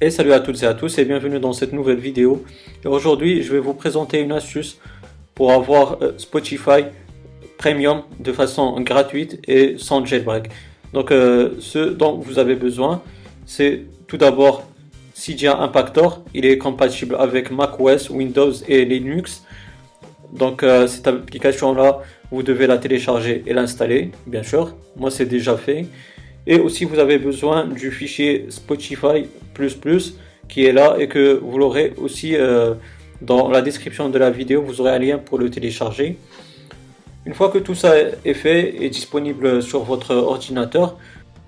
Et salut à toutes et à tous et bienvenue dans cette nouvelle vidéo. Aujourd'hui, je vais vous présenter une astuce pour avoir euh, Spotify Premium de façon gratuite et sans jailbreak. Donc, euh, ce dont vous avez besoin, c'est tout d'abord Cydia Impactor. Il est compatible avec macOS, Windows et Linux. Donc, euh, cette application-là, vous devez la télécharger et l'installer, bien sûr. Moi, c'est déjà fait. Et aussi, vous avez besoin du fichier Spotify qui est là et que vous l'aurez aussi euh, dans la description de la vidéo. Vous aurez un lien pour le télécharger. Une fois que tout ça est fait et disponible sur votre ordinateur,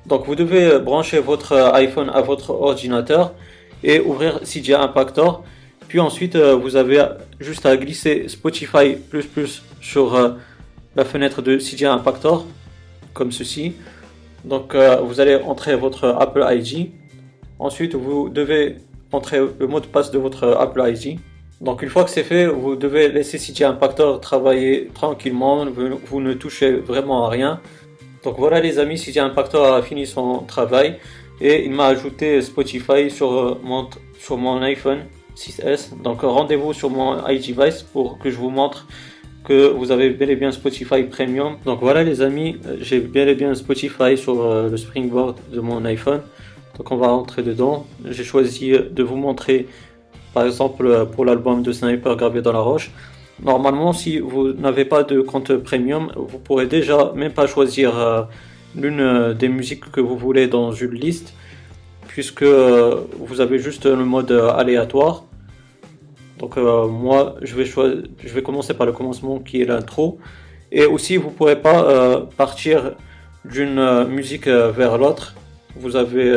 donc vous devez brancher votre iPhone à votre ordinateur et ouvrir Cydia Impactor. Puis ensuite, euh, vous avez juste à glisser Spotify sur euh, la fenêtre de Cydia Impactor, comme ceci. Donc euh, vous allez entrer votre Apple ID. Ensuite, vous devez entrer le mot de passe de votre Apple ID. Donc une fois que c'est fait, vous devez laisser CJ Impactor travailler tranquillement. Vous, ne touchez vraiment à rien. Donc voilà les amis, CJ Impactor a fini son travail et il m'a ajouté Spotify sur euh, mon, sur mon iPhone 6S. Donc rendez-vous sur mon iDevice pour que je vous montre que vous avez bel et bien Spotify Premium. Donc voilà les amis, j'ai bel et bien Spotify sur euh, le springboard de mon iPhone. Donc on va rentrer dedans. J'ai choisi de vous montrer par exemple euh, pour l'album de Sniper gravé dans la roche. Normalement si vous n'avez pas de compte premium, vous pourrez déjà même pas choisir euh, l'une des musiques que vous voulez dans une liste puisque vous avez juste le mode aléatoire. Donc euh, moi, je vais, commencer par le commencement qui est l'intro. Et aussi, vous ne pourrez pas euh, partir d'une euh, musique vers l'autre. Vous avez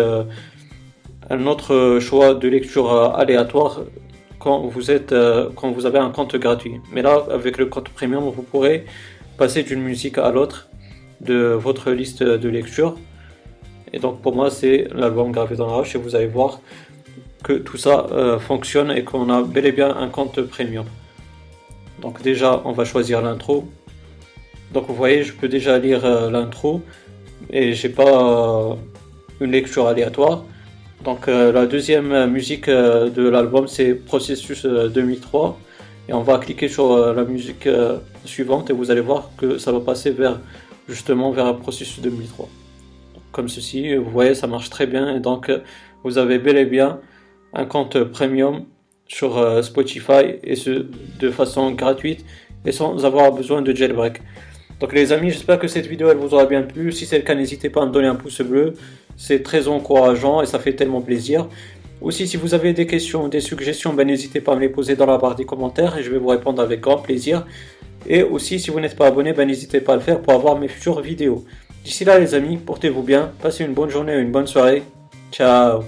un autre choix de lecture aléatoire quand vous, êtes, quand vous avez un compte gratuit. Mais là, avec le compte premium, vous pourrez passer d'une musique à l'autre de votre liste de lecture. Et donc pour moi, c'est l'album gravé dans la roche et vous allez voir que tout ça euh, fonctionne et qu'on a bel et bien un compte premium. Donc déjà, on va choisir l'intro. Donc vous voyez, je peux déjà lire euh, l'intro et j'ai pas euh, une lecture aléatoire. Donc la deuxième musique de l'album c'est Processus 2003 et on va cliquer sur la musique suivante et vous allez voir que ça va passer vers justement vers Processus 2003. Comme ceci, vous voyez, ça marche très bien et donc vous avez bel et bien un compte premium sur euh, Spotify et ce de façon gratuite et sans avoir besoin de jailbreak. Donc les amis, j'espère que cette vidéo elle vous aura bien plu. Si c'est le cas, n'hésitez pas à me donner un pouce bleu. C'est très encourageant et ça fait tellement plaisir. Aussi, si vous avez des questions des suggestions, ben, n'hésitez pas à me les poser dans la barre des commentaires et je vais vous répondre avec grand plaisir. Et aussi, si vous n'êtes pas abonné, ben, n'hésitez pas à le faire pour avoir mes futures vidéos. D'ici là, les amis, portez-vous bien, passez une bonne journée ou une bonne soirée. Ciao